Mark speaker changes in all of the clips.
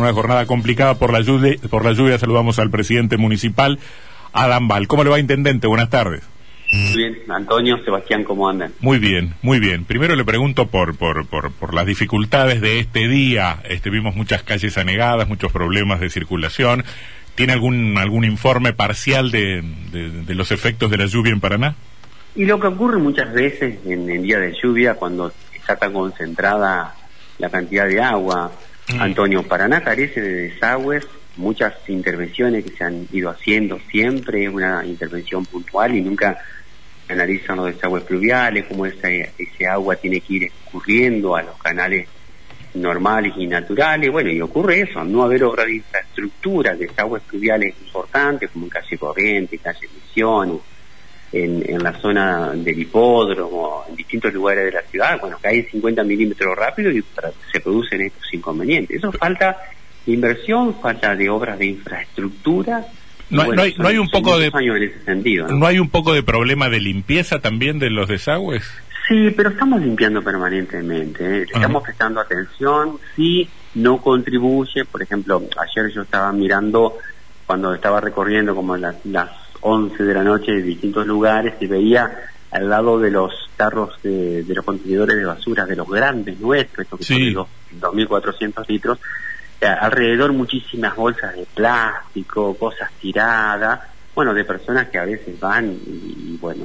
Speaker 1: una jornada complicada por la lluvia, por la lluvia saludamos al presidente municipal, Adam Val. ¿Cómo le va, intendente? Buenas tardes.
Speaker 2: Muy bien, Antonio, Sebastián, ¿cómo andan?
Speaker 1: Muy bien, muy bien. Primero le pregunto por, por, por, por las dificultades de este día. Este, vimos muchas calles anegadas, muchos problemas de circulación. ¿Tiene algún, algún informe parcial de, de, los efectos de la lluvia en Paraná?
Speaker 2: Y lo que ocurre muchas veces en el día de lluvia, cuando está tan concentrada la cantidad de agua. Antonio, Paraná carece de desagües, muchas intervenciones que se han ido haciendo siempre, una intervención puntual y nunca analizan los desagües pluviales, cómo ese, ese agua tiene que ir escurriendo a los canales normales y naturales. Bueno, y ocurre eso, no haber obras de infraestructura, desagües pluviales importantes, como en calle Corriente, calle Misiones, en, en la zona del hipódromo, en distintos lugares de la ciudad, bueno, cae 50 milímetros rápido y se producen estos inconvenientes. Eso falta de inversión, falta de obras de infraestructura.
Speaker 1: No, hay, no hay un poco de ¿no? hay un poco de problema de limpieza también de los desagües?
Speaker 2: Sí, pero estamos limpiando permanentemente, ¿eh? estamos prestando atención, sí, no contribuye, por ejemplo, ayer yo estaba mirando cuando estaba recorriendo como las, las 11 de la noche en distintos lugares y veía al lado de los tarros de, los contenedores de basura, de los grandes nuestros, estos que son de 2.400 litros, eh, alrededor muchísimas bolsas de plástico, cosas tiradas, bueno, de personas que a veces van y, bueno,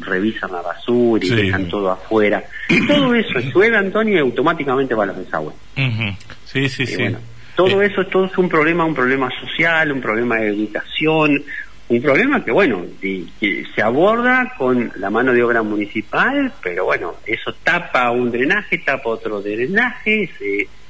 Speaker 2: revisan la basura y dejan todo afuera. Todo eso llueve, Antonio, y automáticamente va a los desagües.
Speaker 1: Sí, sí, sí.
Speaker 2: todo eh. eso, todo es un problema, un problema social, un problema de educación, un problema que, bueno, se aborda con la mano de obra municipal, pero bueno, eso tapa un drenaje, tapa otro drenaje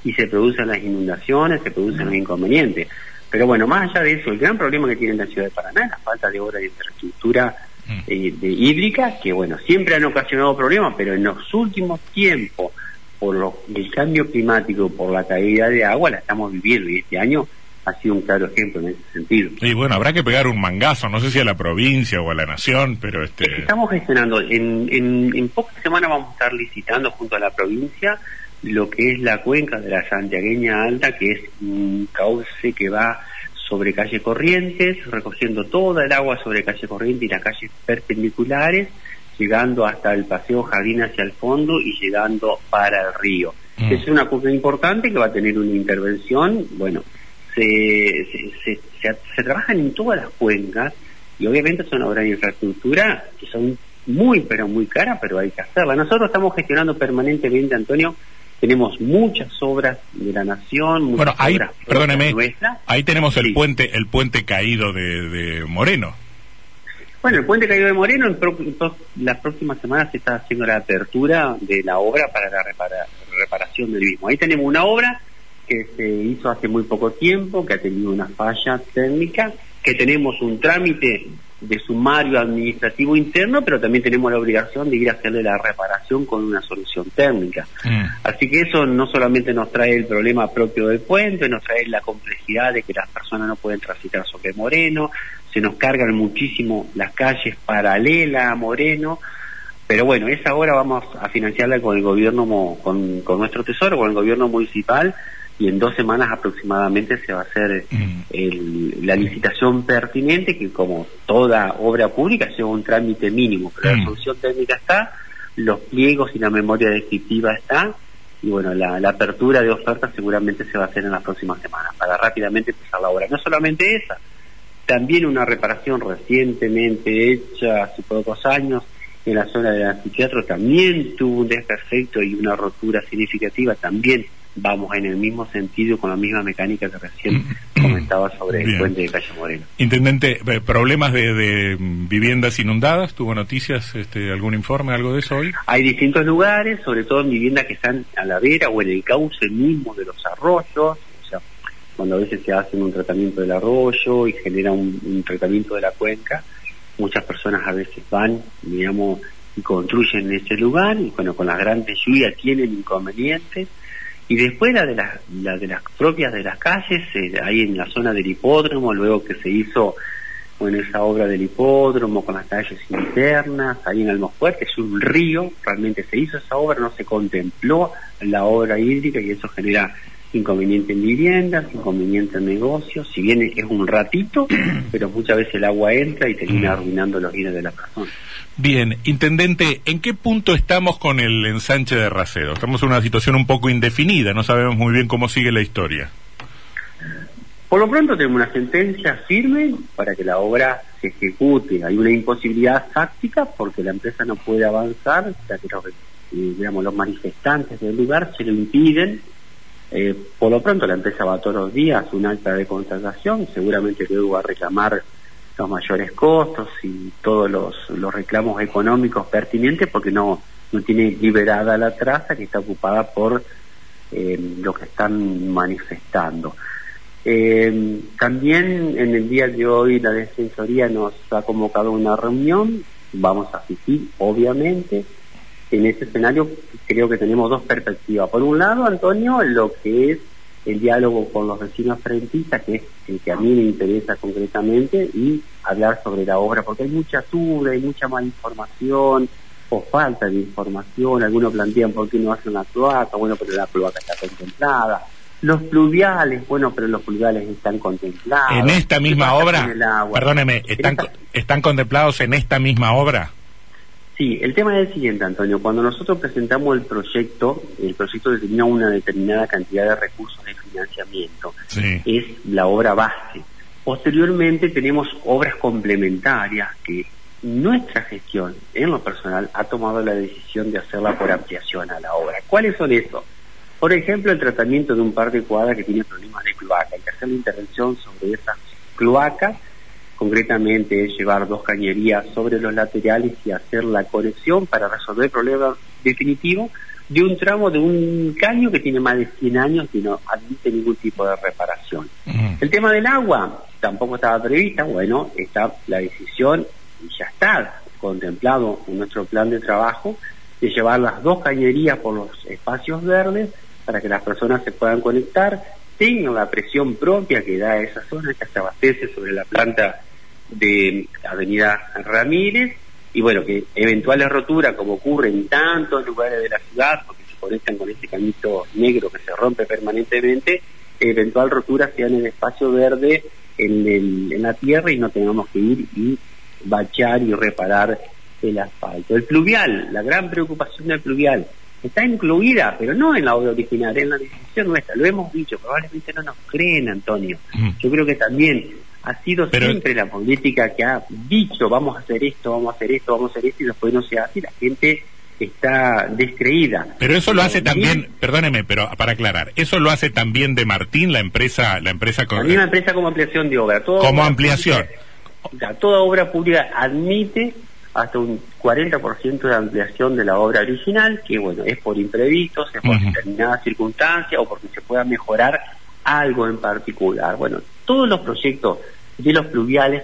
Speaker 2: y se producen las inundaciones, se producen los inconvenientes. Pero bueno, más allá de eso, el gran problema que tiene la ciudad de Paraná es la falta de obra de infraestructura mm. eh, de hídrica, que bueno, siempre han ocasionado problemas, pero en los últimos tiempos, por lo, el cambio climático, por la caída de agua, la estamos viviendo y este año ha sido un claro ejemplo en ese sentido.
Speaker 1: Y bueno, habrá que pegar un mangazo, no sé si a la provincia o a la nación, pero este...
Speaker 2: Estamos gestionando, en, en, en pocas semanas vamos a estar licitando junto a la provincia lo que es la cuenca de la Santiagueña Alta, que es un cauce que va sobre calle Corrientes, recogiendo toda el agua sobre calle Corrientes y las calles perpendiculares, llegando hasta el paseo Jardín hacia el fondo y llegando para el río. Mm. Es una cuenca importante que va a tener una intervención, bueno, se, se, se, trabajan en todas las cuencas y obviamente son obras de infraestructura que son muy, pero muy caras, pero hay que hacerlas. Nosotros estamos gestionando permanentemente, Antonio, tenemos muchas obras de la nación, muchas
Speaker 1: bueno, ahí,
Speaker 2: obras
Speaker 1: perdóneme, ahí tenemos el puente, el puente caído de, de, Moreno.
Speaker 2: Bueno, el puente caído de Moreno, en, las próximas semanas se está haciendo la apertura de la obra para la reparación del mismo. Ahí tenemos una obra que se hizo hace muy poco tiempo, que ha tenido una falla técnica, que tenemos un trámite de sumario administrativo interno, pero también tenemos la obligación de ir a hacerle la reparación con una solución técnica. Mm. Así que eso no solamente nos trae el problema propio del puente, nos trae la complejidad de que las personas no pueden transitar sobre Moreno, se nos cargan muchísimo las calles paralelas a Moreno, pero bueno, esa hora vamos a financiarla con el gobierno, con, con nuestro tesoro, con el gobierno municipal, y en dos semanas aproximadamente se va a hacer mm. la licitación pertinente que como toda obra pública lleva un trámite mínimo, pero la mm. solución técnica está, los pliegos y la memoria descriptiva está y bueno, la, apertura de ofertas seguramente se va a hacer en las próximas semanas para rápidamente empezar la obra. No solamente esa, también una reparación recientemente hecha hace pocos años en la zona del anfiteatro también tuvo un desperfecto y una rotura significativa también vamos en el mismo sentido con la misma mecánica que recién mm. comentaba sobre el puente de Calle Moreno.
Speaker 1: Intendente, eh, ¿problemas de, viviendas inundadas? ¿Tuvo noticias, este, algún informe, algo de eso hoy?
Speaker 2: Hay distintos lugares, sobre todo en viviendas que están a la vera o en el cauce mismo de los arroyos, o sea, cuando a veces se hace un tratamiento del arroyo y genera un, tratamiento de la cuenca, muchas personas a veces van, digamos, y construyen en ese lugar y bueno, con las grandes lluvias tienen inconvenientes y después la de las, la de las propias de las calles, eh, ahí en la zona del hipódromo, luego que se hizo en esa obra del hipódromo con las calles internas, ahí en Almofuerte, es un río, realmente se hizo esa obra, no se contempló la obra hídrica y eso genera inconveniente en viviendas, inconveniente en negocios, si bien es un ratito, pero muchas veces el agua entra y termina mm. arruinando los bienes de la persona.
Speaker 1: Bien, intendente, ¿en qué punto estamos con el ensanche de Racedo? Estamos en una situación un poco indefinida, no sabemos muy bien cómo sigue la historia.
Speaker 2: Por lo pronto tenemos una sentencia firme para que la obra se ejecute. Hay una imposibilidad fáctica porque la empresa no puede avanzar, ya que los, eh, digamos, los manifestantes del lugar se lo impiden eh, por lo pronto la empresa va todos los días un acta de contratación, seguramente luego va a reclamar los mayores costos y todos los, reclamos económicos pertinentes porque no, no tiene liberada la traza que está ocupada por eh, lo que están manifestando. Eh, también en el día de hoy la Defensoría nos ha convocado una reunión, vamos a asistir obviamente, en ese escenario creo que tenemos dos perspectivas. Por un lado, Antonio, lo que es el diálogo con los vecinos frentistas, que es el que a mí me interesa concretamente, y hablar sobre la obra, porque hay mucha duda, hay mucha mala información o falta de información. Algunos plantean por qué no hacen una cloaca, bueno, pero la cloaca está contemplada. Los pluviales, bueno, pero los pluviales están contemplados.
Speaker 1: En esta misma obra, perdóneme, ¿están, ¿están contemplados en esta misma obra?
Speaker 2: Sí, el tema es el siguiente, Antonio. Cuando nosotros presentamos el proyecto, el proyecto determina una determinada cantidad de recursos de financiamiento. Es la obra base. Posteriormente tenemos obras complementarias que nuestra gestión, en lo personal, ha tomado la decisión de hacerla por ampliación a la obra. ¿Cuáles son esos? Por ejemplo, el tratamiento de un par de cuadras que tiene problemas de cloaca. Hay que hacer la intervención sobre esas cloacas concretamente es llevar dos cañerías sobre los laterales y hacer la conexión para resolver el problema definitivo de un tramo de un caño que tiene más de 100 años y no admite ningún tipo de reparación. El tema del agua tampoco estaba prevista, bueno, está la decisión y ya está contemplado en nuestro plan de trabajo de llevar las dos cañerías por los espacios verdes para que las personas se puedan conectar, tengan la presión propia que da esa zona que se abastece sobre la planta de Avenida Ramírez y bueno, que eventuales roturas como ocurre en tantos lugares de la ciudad, porque se conectan con este camino negro que se rompe permanentemente, eventual rotura sea en el espacio verde en, el, en la tierra y no tengamos que ir y bachar y reparar el asfalto. El pluvial, la gran preocupación del pluvial, está incluida, pero no en la obra original, en la decisión nuestra. Lo hemos dicho, probablemente no nos creen, Antonio. Mm. Yo creo que también ha sido siempre la política que ha dicho vamos a hacer esto, vamos a hacer esto, vamos a hacer esto y después no se hace y la gente está descreída.
Speaker 1: Pero eso lo hace también, perdóneme, pero para aclarar, eso lo hace también de Martín, la empresa, la empresa
Speaker 2: con, la misma empresa como ampliación de obra.
Speaker 1: como ampliación.
Speaker 2: toda obra pública admite hasta un 40% de ampliación de la obra original, que bueno, es por imprevistos, es por determinadas circunstancias o porque se pueda mejorar algo en particular. Bueno, todos los proyectos de los pluviales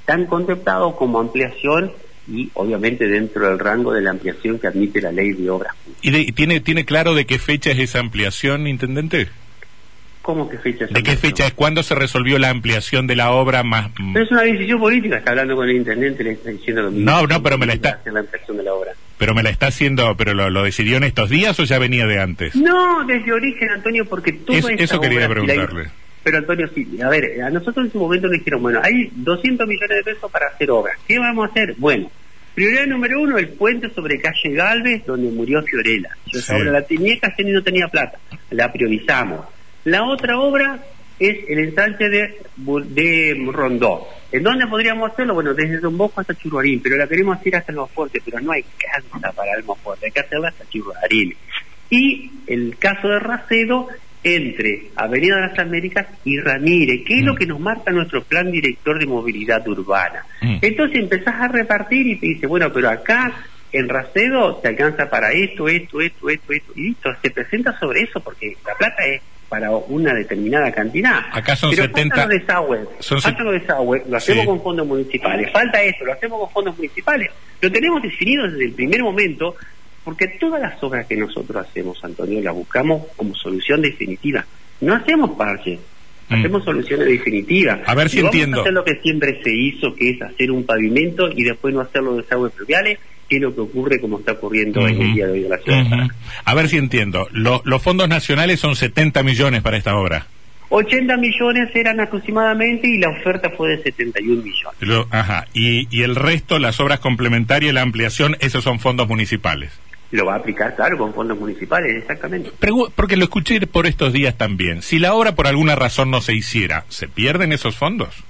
Speaker 2: están contemplados como ampliación y obviamente dentro del rango de la ampliación que admite la ley de obras
Speaker 1: ¿Y tiene, tiene claro de qué fecha es esa ampliación, intendente?
Speaker 2: ¿Cómo qué fecha es?
Speaker 1: ¿De qué fecha es? ¿Cuándo se resolvió la ampliación de la obra más...?
Speaker 2: Pero es una decisión política, está hablando con el intendente, le está diciendo lo mismo.
Speaker 1: No, no, pero me la está...
Speaker 2: La ampliación de la obra.
Speaker 1: Pero me la está haciendo, pero lo, decidió en estos días o ya venía de antes?
Speaker 2: No, desde origen, Antonio, porque todo
Speaker 1: es, Eso quería preguntarle.
Speaker 2: Pero Antonio, sí, a ver, a nosotros en su momento nos dijeron, bueno, hay 200 millones de pesos para hacer obras. ¿Qué vamos a hacer? Bueno, prioridad número uno, el puente sobre calle Galvez, donde murió Fiorella. Yo esa obra la tenía que y no tenía plata. La priorizamos. La otra obra es el ensanche de, de Rondó. ¿En dónde podríamos hacerlo? Bueno, desde Don Bosco hasta Churruarín, pero la queremos hacer hasta Almafuerte, pero no hay cansa para Almafuerte, hay que hacerla hasta Churruarín. Y el caso de Racedo entre Avenida de las Américas y Ramírez, que es lo mm. que nos marca nuestro plan director de movilidad urbana. Mm. Entonces empezás a repartir y te dice, bueno, pero acá en Racedo te alcanza para esto, esto, esto, esto, esto, y listo, se presenta sobre eso porque la plata es para una determinada cantidad.
Speaker 1: Acá son Pero 70.
Speaker 2: Falta los desagües, falta los desagües, lo hacemos con fondos municipales. Falta esto, lo hacemos con fondos municipales. Lo tenemos definido desde el primer momento porque todas las obras que nosotros hacemos, Antonio, las buscamos como solución definitiva. No hacemos parches. Hacemos soluciones definitivas.
Speaker 1: A ver si entiendo.
Speaker 2: hacer lo que siempre se hizo, que es hacer un pavimento y después no hacer los desagües pluviales. qué es lo que ocurre como está ocurriendo en el día de hoy en la ciudad.
Speaker 1: A ver si entiendo. los fondos nacionales son 70 millones para esta obra.
Speaker 2: 80 millones eran aproximadamente y la oferta fue de 71 millones.
Speaker 1: ajá. Y, y el resto, las obras complementarias, la ampliación, esos son fondos municipales.
Speaker 2: Lo va a aplicar, claro, con fondos municipales, exactamente.
Speaker 1: porque lo escuché por estos días también. Si la obra por alguna razón no se hiciera, ¿se pierden esos fondos?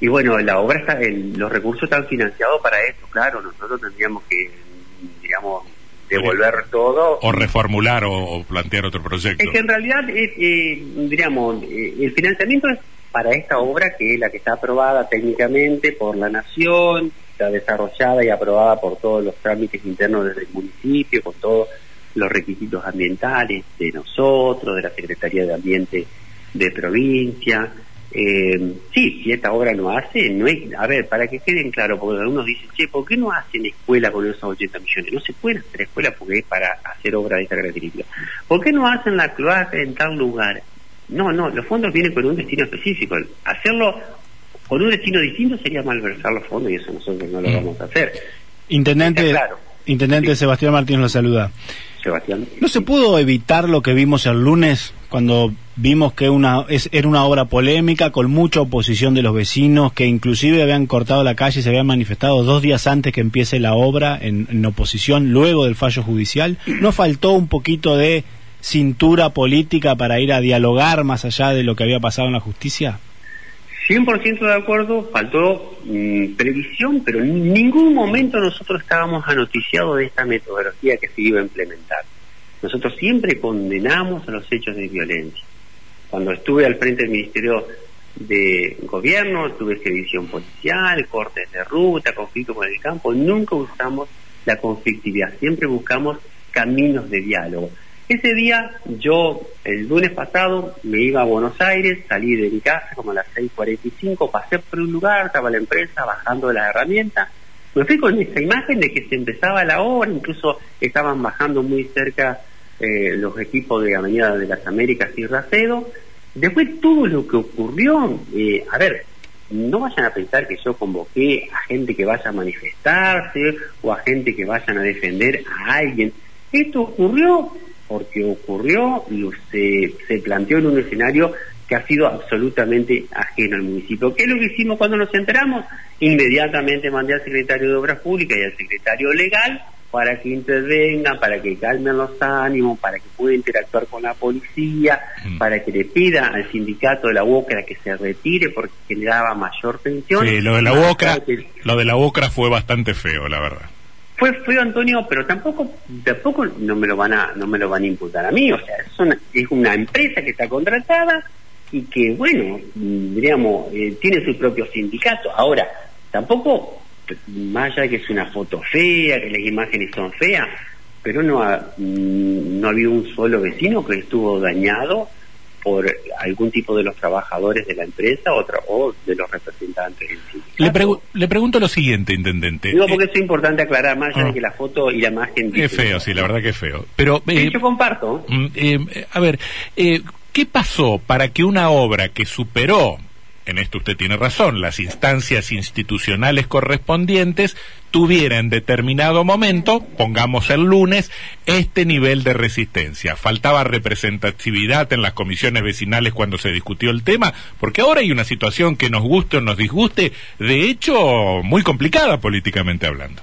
Speaker 2: Y bueno, la obra está, los recursos están financiados para eso, claro. Nosotros tendríamos que, digamos, devolver todo.
Speaker 1: O reformular o, plantear otro proyecto.
Speaker 2: Es que en realidad, eh, eh, diríamos, eh, el financiamiento es para esta obra, que es la que está aprobada técnicamente por la Nación, está desarrollada y aprobada por todos los trámites internos del municipio, con todos los requisitos ambientales de nosotros, de la Secretaría de Ambiente de provincia. Eh, sí, si esta obra no hace, no es, a ver, para que queden claro, porque algunos dicen, che, ¿por qué no hacen escuela con esos 80 millones? No se puede hacer escuela porque es para hacer obra de esta característica. ¿Por qué no hacen la cloaca en tal lugar? No, no, los fondos vienen con un destino específico. Hacerlo con un destino distinto sería malversar los fondos y eso nosotros no lo mm. vamos a hacer.
Speaker 3: Intendente, Intendente Sebastián Martínez lo saluda.
Speaker 2: Sebastián.
Speaker 3: ¿No se pudo evitar lo que vimos el lunes cuando vimos que una, es, era una obra polémica con mucha oposición de los vecinos que inclusive habían cortado la calle y se habían manifestado dos días antes que empiece la obra en oposición luego del fallo judicial? ¿No faltó un poquito de cintura política para ir a dialogar más allá de lo que había pasado en la justicia?
Speaker 2: 100% de acuerdo, faltó mm, previsión, pero en ningún momento nosotros estábamos anoticiados de esta metodología que se iba a implementar. Nosotros siempre condenamos a los hechos de violencia. Cuando estuve al frente del Ministerio de Gobierno, tuve expedición policial, cortes de ruta, conflicto con el campo, nunca usamos la conflictividad, siempre buscamos caminos de diálogo. Ese día yo, el lunes pasado, me iba a Buenos Aires, salí de mi casa como a las 6.45, pasé por un lugar, estaba la empresa bajando las herramientas, me fui con esa imagen de que se empezaba la obra, incluso estaban bajando muy cerca eh, los equipos de Avenida de las Américas y Racedo. Después todo lo que ocurrió, eh, a ver, no vayan a pensar que yo convoqué a gente que vaya a manifestarse o a gente que vayan a defender a alguien. Esto ocurrió porque ocurrió y se, se planteó en un escenario que ha sido absolutamente ajeno al municipio. ¿Qué es lo que hicimos cuando nos enteramos? Inmediatamente mandé al secretario de Obras Públicas y al secretario legal para que intervengan, para que calmen los ánimos, para que pueda interactuar con la policía, mm. para que le pida al sindicato de la UOCRA que se retire porque generaba mayor tensión.
Speaker 1: Sí, lo de la UOCRA, lo de la UOCRA fue bastante feo, la verdad
Speaker 2: fue feo Antonio pero tampoco tampoco no me lo van a no me lo van a imputar a mí. O sea es una, es una empresa que está contratada y que bueno diríamos eh, tiene su propio sindicato. Ahora tampoco más allá de que es una foto fea que las imágenes son feas pero no mm, no ha habido un solo vecino que estuvo dañado por algún tipo de los trabajadores de la empresa o de los representantes
Speaker 1: Le, le, pregunto lo siguiente, intendente.
Speaker 2: Digo porque eh, es importante aclarar, más allá de ah. que la foto y la imagen...
Speaker 1: Es feo, sí, la verdad que es feo. Pero,
Speaker 2: eh, yo comparto.
Speaker 1: Mm, eh, a ver, ¿qué pasó para que una obra que superó en esto usted tiene razón, las instancias institucionales correspondientes tuviera en determinado momento, pongamos el lunes, este nivel de resistencia. Faltaba representatividad en las comisiones vecinales cuando se discutió el tema, porque ahora hay una situación que nos guste o nos disguste, de hecho, muy complicada políticamente hablando.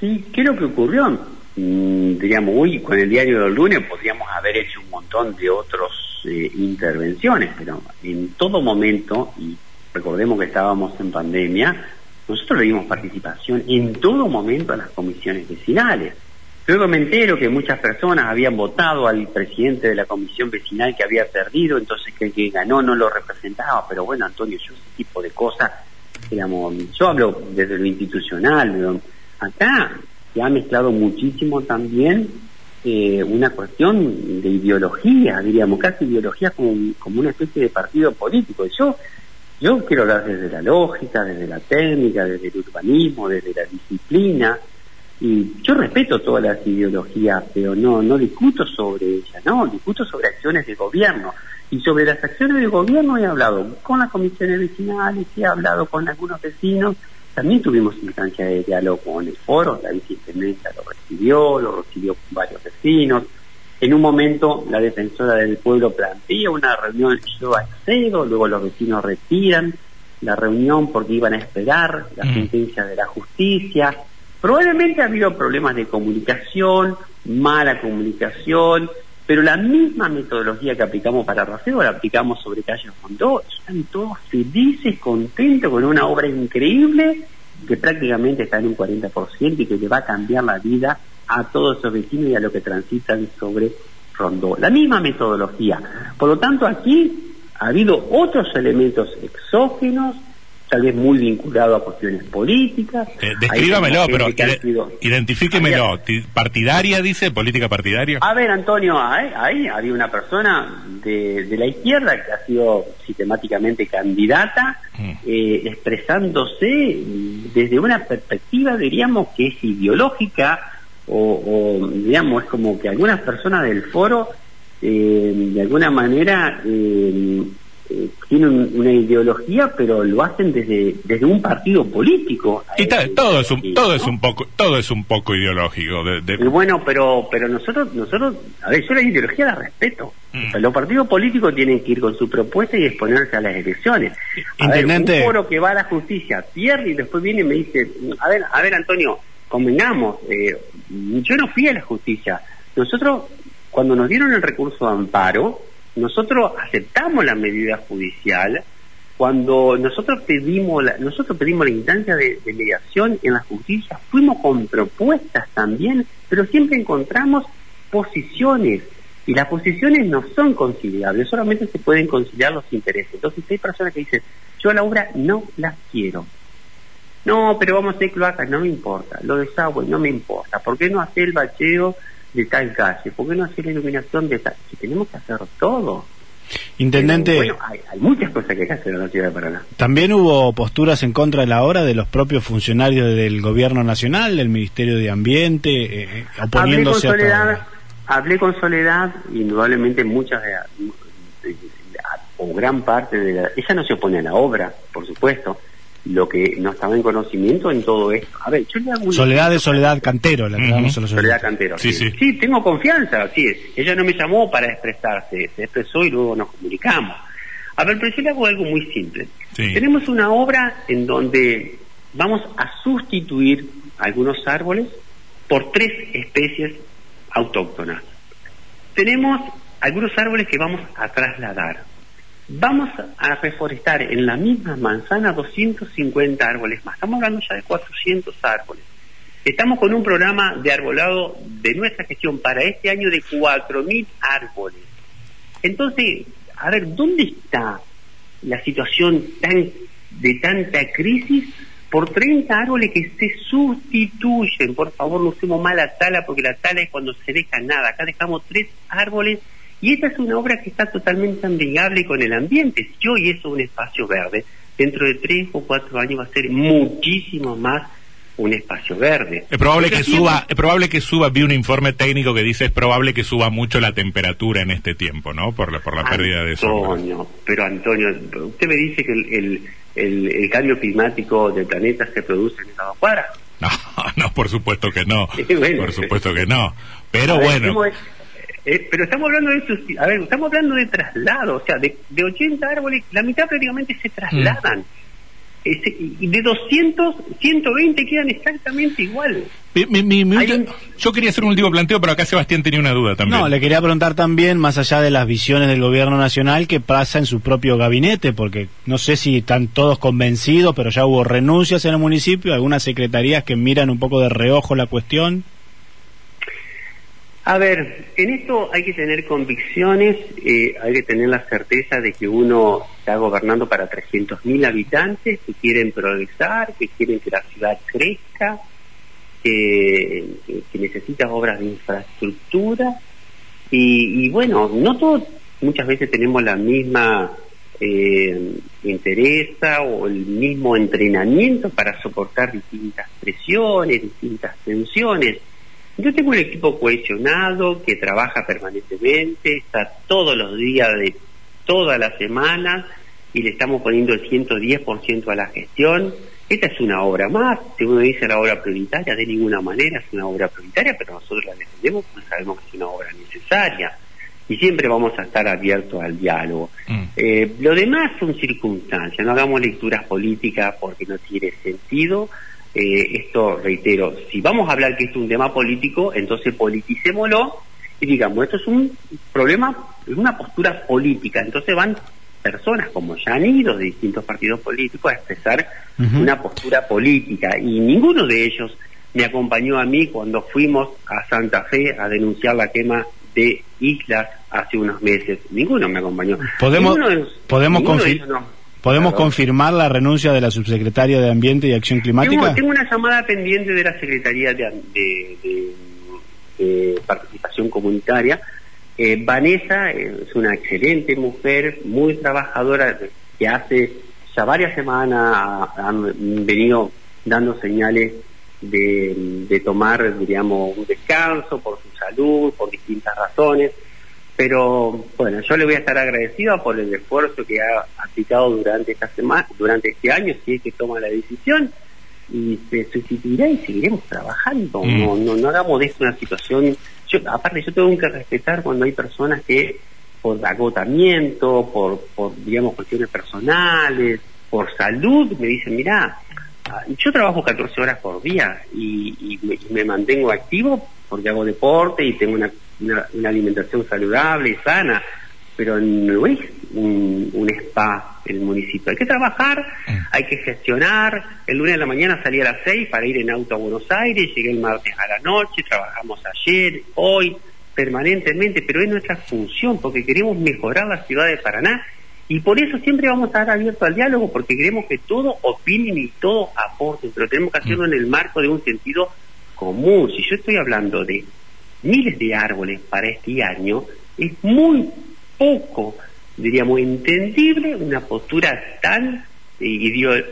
Speaker 2: Sí, ¿qué es lo que ocurrió? Mm, diríamos, uy, con el diario del lunes podríamos haber hecho un montón de otros eh, intervenciones, pero en todo momento, y recordemos que estábamos en pandemia, nosotros le dimos participación en todo momento a las comisiones vecinales. Luego me entero que muchas personas habían votado al presidente de la comisión vecinal que había perdido, entonces que el que ganó no lo representaba, pero bueno, Antonio, yo ese tipo de cosas, digamos, yo hablo desde lo institucional, acá se ha mezclado muchísimo también eh, una cuestión de ideología, diríamos, casi ideología como, como una especie de partido político. Yo, yo quiero hablar desde la lógica, desde la técnica, desde el urbanismo, desde la disciplina, y yo respeto todas las ideologías, pero no, no discuto sobre ellas, no, discuto sobre acciones de gobierno. Y sobre las acciones de gobierno he hablado con las comisiones vecinales, he hablado con algunos vecinos, también tuvimos instancia de diálogo con el foro, la viceintendenta lo recibió, lo recibió con varios vecinos. En un momento la defensora del pueblo plantea una reunión, yo accedo, luego los vecinos retiran la reunión porque iban a esperar la sentencia de la justicia. Probablemente ha habido problemas de comunicación, mala comunicación, pero la misma metodología que aplicamos para Rafeo la aplicamos sobre Calle Fondó. Están todos felices, contentos con una obra increíble que prácticamente está en un 40% y que le va a cambiar la vida a todos esos vecinos y a los que transitan sobre Rondó. La misma metodología. Por lo tanto, aquí ha habido otros elementos exógenos tal vez muy vinculado a cuestiones políticas.
Speaker 1: Eh, descríbamelo, pero identifíquemelo. ¿Partidaria, dice? ¿Política partidaria?
Speaker 2: A ver, Antonio, ahí, había una persona de, la izquierda que ha sido sistemáticamente candidata, mm. eh, expresándose desde una perspectiva, diríamos, que es ideológica, o, digamos, es como que algunas personas del foro, eh, de alguna manera, eh, eh, tienen una ideología, pero lo hacen desde desde un partido político.
Speaker 1: Y todo es un todo es un poco todo es un poco ideológico. De,
Speaker 2: bueno, pero pero nosotros nosotros a ver yo la ideología la respeto. Mm. los partidos políticos tienen que ir con su propuesta y exponerse a las elecciones. A ver, un foro que va a la justicia pierde y después viene y me dice a ver a ver Antonio convengamos eh, yo no fui a la justicia nosotros cuando nos dieron el recurso de amparo nosotros aceptamos la medida judicial cuando nosotros pedimos la, nosotros pedimos la instancia de, mediación en la justicia, fuimos con propuestas también, pero siempre encontramos posiciones y las posiciones no son conciliables, solamente se pueden conciliar los intereses. Entonces hay personas que dicen, yo la obra no la quiero. No, pero vamos a hacer cloacas, no me importa. Lo desagüe, no me importa. ¿Por qué no hacer el bacheo de tal calle? ¿Por qué no hacer la iluminación de tal? Si tenemos que hacer todo.
Speaker 3: Intendente.
Speaker 2: bueno, hay, muchas cosas que hay que hacer en la ciudad de Paraná.
Speaker 3: También hubo posturas en contra de la obra de los propios funcionarios del Gobierno Nacional, del Ministerio de Ambiente, eh, eh oponiéndose
Speaker 2: hablé con Soledad, Hablé con Soledad, indudablemente muchas de, o gran parte de la. Ella no se opone a la obra, por supuesto lo que no estaba en conocimiento en todo esto. A ver, yo le hago
Speaker 3: Soledad de Soledad Cantero, la
Speaker 2: Soledad Cantero. Sí, sí, sí. tengo confianza, sí. Ella no me llamó para expresarse, se expresó y luego nos comunicamos. A ver, pero yo le hago algo muy simple. Tenemos una obra en donde vamos a sustituir algunos árboles por tres especies autóctonas. Tenemos algunos árboles que vamos a trasladar vamos a reforestar en la misma manzana 250 árboles más. Estamos hablando ya de 400 árboles. Estamos con un programa de arbolado de nuestra gestión para este año de 4.000 árboles. Entonces, a ver, ¿dónde está la situación tan de tanta crisis por 30 árboles que se sustituyen? Por favor, no usemos más la tala porque la tala es cuando se deja nada. Acá dejamos tres árboles y esta es una obra que está totalmente amigable con el ambiente. Si hoy es un espacio verde, dentro de tres o cuatro años va a ser muchísimo más un espacio verde.
Speaker 1: Es probable que suba, es probable que suba, vi un informe técnico que dice es probable que suba mucho la temperatura en este tiempo, ¿no? Por la, por la pérdida de
Speaker 2: sol. Antonio, pero Antonio, usted me dice que el, el, el, cambio climático del planeta se produce en esa dos cuadras.
Speaker 1: No, no, por supuesto que no. por supuesto que no. Pero bueno.
Speaker 2: Eh, pero estamos hablando de a ver, estamos hablando de traslado, o sea, de, de 80 árboles, la mitad prácticamente se trasladan. Mm. y de 200, 120 quedan exactamente igual.
Speaker 1: Yo quería hacer un último planteo, pero acá Sebastián tenía una duda también.
Speaker 3: No, le quería preguntar también, más allá de las visiones del gobierno nacional, qué pasa en su propio gabinete, porque no sé si están todos convencidos, pero ya hubo renuncias en el municipio, algunas secretarías que miran un poco de reojo la cuestión.
Speaker 2: A ver, en esto hay que tener convicciones, eh, hay que tener la certeza de que uno está gobernando para 300.000 habitantes que quieren progresar, que quieren que la ciudad crezca, que, necesita obras de infraestructura. Y, bueno, no todos muchas veces tenemos la misma eh, interés o el mismo entrenamiento para soportar distintas presiones, distintas tensiones yo tengo un equipo cohesionado que trabaja permanentemente, está todos los días de toda la semana y le estamos poniendo el 110% a la gestión. esta es una obra más, si uno dice la obra prioritaria, de ninguna manera es una obra prioritaria, pero nosotros la defendemos porque sabemos que es una obra necesaria y siempre vamos a estar abiertos al diálogo.
Speaker 1: Mm.
Speaker 2: Eh, lo demás son circunstancias, no hagamos lecturas políticas porque no tiene sentido. Eh, esto, reitero, si vamos a hablar que esto es un tema político, entonces politicémoslo y digamos, esto es un problema, es una postura política, entonces van personas como ya han ido de distintos partidos políticos a expresar una postura política y ninguno de ellos me acompañó a mí cuando fuimos a Santa Fe a denunciar la quema de islas hace unos meses. Ninguno me acompañó.
Speaker 3: Podemos-
Speaker 2: Ninguno
Speaker 3: podemos
Speaker 2: ninguno de
Speaker 3: confi-
Speaker 2: ellos no.
Speaker 3: ¿Podemos confirmar la renuncia de la subsecretaria de Ambiente y Acción Climática?
Speaker 2: Tengo, tengo una llamada pendiente de la Secretaría de, de- de- de Participación Comunitaria. Eh, Vanessa eh, es una excelente mujer, muy trabajadora, que hace ya varias semanas ha- han venido dando señales de, de tomar, diríamos, un descanso por su salud, por distintas razones. Pero bueno, yo le voy a estar agradecida por el esfuerzo que ha aplicado durante esta semana, durante este año, si es que toma la decisión y se sustituirá y seguiremos trabajando.
Speaker 1: Mm.
Speaker 2: No, no, no hagamos de esto una situación. Yo, aparte, yo tengo que respetar cuando hay personas que por agotamiento, por, por digamos cuestiones personales, por salud, me dicen, mira, yo trabajo 14 horas por día y, y me, y me mantengo activo porque hago deporte y tengo una, una, una alimentación saludable y sana, pero no es un, un spa el municipio. Hay que trabajar, hay que gestionar. El lunes de la mañana salí a las 6 para ir en auto a Buenos Aires, llegué el martes a la noche, trabajamos ayer, hoy, permanentemente, pero es nuestra función porque queremos mejorar la ciudad de Paraná y por eso siempre vamos a estar abiertos al diálogo, porque queremos que todos opinen y todos aporten, pero tenemos que hacerlo en el marco de un sentido común. Si yo estoy hablando de miles de árboles para este año, es muy poco, diríamos, entendible una postura tan, eh, ideo-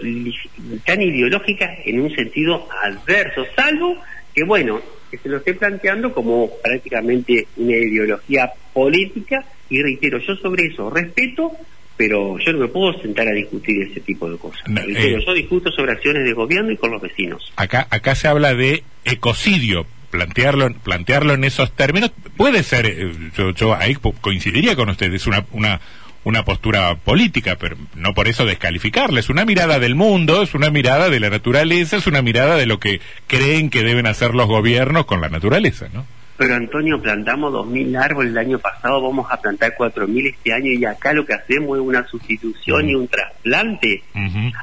Speaker 2: tan ideológica en un sentido adverso, salvo que, bueno, que se lo esté planteando como prácticamente una ideología política y reitero, yo sobre eso respeto, pero yo no me puedo sentar a discutir ese tipo de cosas.
Speaker 1: No, eh.
Speaker 2: yo discuto sobre acciones de gobierno y con los vecinos.
Speaker 1: Acá, acá se habla de ecocidio. Plantearlo, plantearlo en esos términos puede ser, eh, yo, yo ahí coincidiría con usted, es una, una, una postura política, pero no por eso descalificarla. Es una mirada del mundo, es una mirada de la naturaleza, es una mirada de lo que creen que deben hacer los gobiernos con la naturaleza, ¿no?
Speaker 2: Pero Antonio, plantamos 2.000 árboles el año pasado, vamos a plantar 4.000 este año y acá lo que hacemos es una sustitución y un trasplante.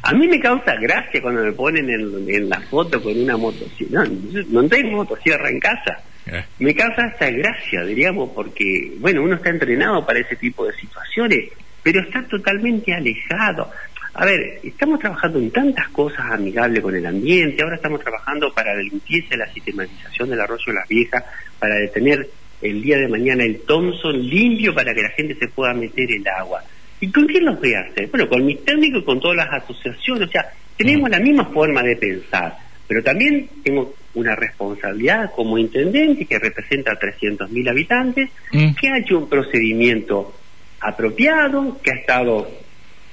Speaker 2: A mí me causa gracia cuando me ponen en, en la foto con una motosierra. No, no tengo motosierra en casa.
Speaker 1: Eh,
Speaker 2: Me causa esa gracia, diríamos, porque, bueno, uno está entrenado para ese tipo de situaciones, pero está totalmente alejado. A ver, estamos trabajando en tantas cosas amigables con el ambiente, ahora estamos trabajando para la limpieza y la sistematización del arroyo de las viejas, para detener el día de mañana el Thompson limpio para que la gente se pueda meter el agua. ¿Y con quién los voy a hacer? Bueno, con mis técnicos y con todas las asociaciones, o sea, tenemos la misma forma de pensar, pero también tengo una responsabilidad como intendente que representa a 300.000 habitantes,
Speaker 1: Mm.
Speaker 2: que ha hecho un procedimiento apropiado, que ha estado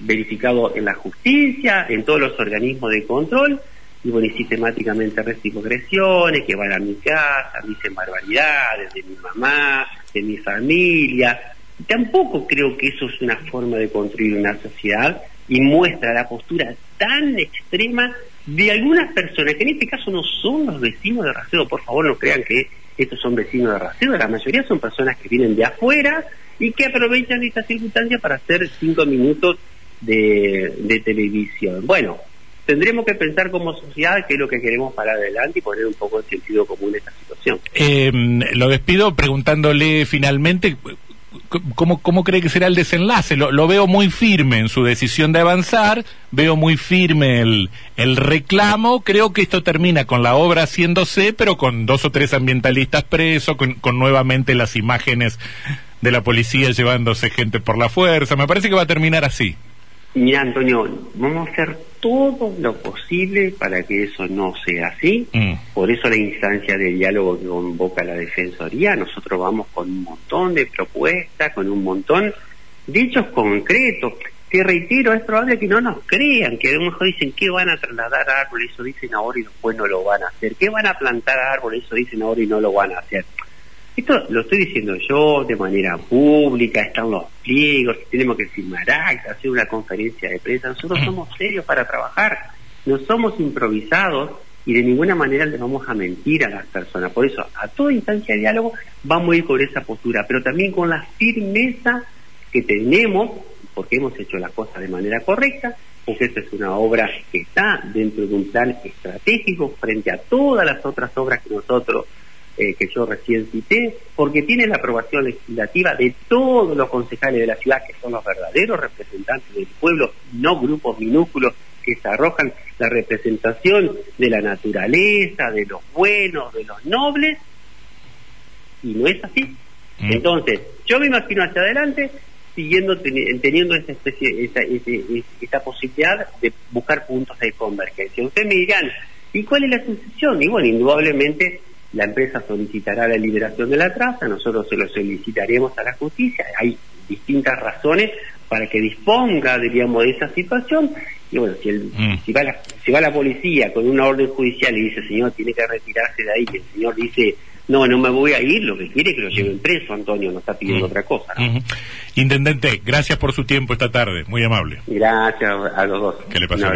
Speaker 2: verificado en la justicia, en todos los organismos de control, y bueno, y sistemáticamente recibo agresiones, que van a mi casa, dicen barbaridades de mi mamá, de mi familia. Tampoco creo que eso es una forma de construir una sociedad y muestra la postura tan extrema de algunas personas, que en este caso no son los vecinos de Racedo, por favor no crean que estos son vecinos de Racedo, la mayoría son personas que vienen de afuera y que aprovechan esta circunstancia para hacer cinco minutos de, televisión. Bueno, tendremos que pensar como sociedad qué es lo que queremos para adelante y poner un poco de sentido común en esta situación.
Speaker 1: Eh, lo despido preguntándole finalmente ¿Cómo, ¿Cómo cree que será el desenlace? Lo, lo, veo muy firme en su decisión de avanzar, veo muy firme el, el reclamo, creo que esto termina con la obra haciéndose, pero con dos o tres ambientalistas presos, con, con nuevamente las imágenes de la policía llevándose gente por la fuerza, me parece que va a terminar así.
Speaker 2: Mira, Antonio, vamos a hacer todo lo posible para que eso no sea así.
Speaker 1: Mm.
Speaker 2: Por eso la instancia de diálogo que convoca la Defensoría. Nosotros vamos con un montón de propuestas, con un montón de hechos concretos. que reitero, es probable que no nos crean, que a lo mejor dicen que van a trasladar árboles, eso dicen ahora y después no lo van a hacer, que van a plantar árboles, eso dicen ahora y no lo van a hacer. Esto lo estoy diciendo yo de manera pública, están los pliegos, tenemos que firmar actas, hacer una conferencia de prensa, nosotros somos serios para trabajar, no somos improvisados y de ninguna manera le vamos a mentir a las personas. Por eso, a toda instancia de diálogo vamos a ir con esa postura, pero también con la firmeza que tenemos porque hemos hecho las cosas de manera correcta, porque esta es una obra que está dentro de un plan estratégico frente a todas las otras obras que nosotros, eh, que yo recién cité, porque tiene la aprobación legislativa de todos los concejales de la ciudad, que son los verdaderos representantes del pueblo, no grupos minúsculos que se arrojan la representación de la naturaleza, de los buenos, de los nobles, y no es así. Mm. Entonces, yo me imagino hacia adelante siguiendo teniendo esa especie, esa, esa, posibilidad de buscar puntos de convergencia. Ustedes me dirán, ¿y cuál es la sucesión? Y bueno, indudablemente la empresa solicitará la liberación de la traza, nosotros se lo solicitaremos a la justicia, hay distintas razones para que disponga, diríamos, de esa situación, y bueno, si, el, mm. si, va la, si va la policía con una orden judicial y dice, señor, tiene que retirarse de ahí, y el señor dice, no, no me voy a ir, lo que quiere es que lo lleven preso, Antonio, no está pidiendo otra cosa.
Speaker 1: Intendente, gracias por su tiempo esta tarde, muy amable.
Speaker 2: Gracias a los dos.
Speaker 1: Que le pase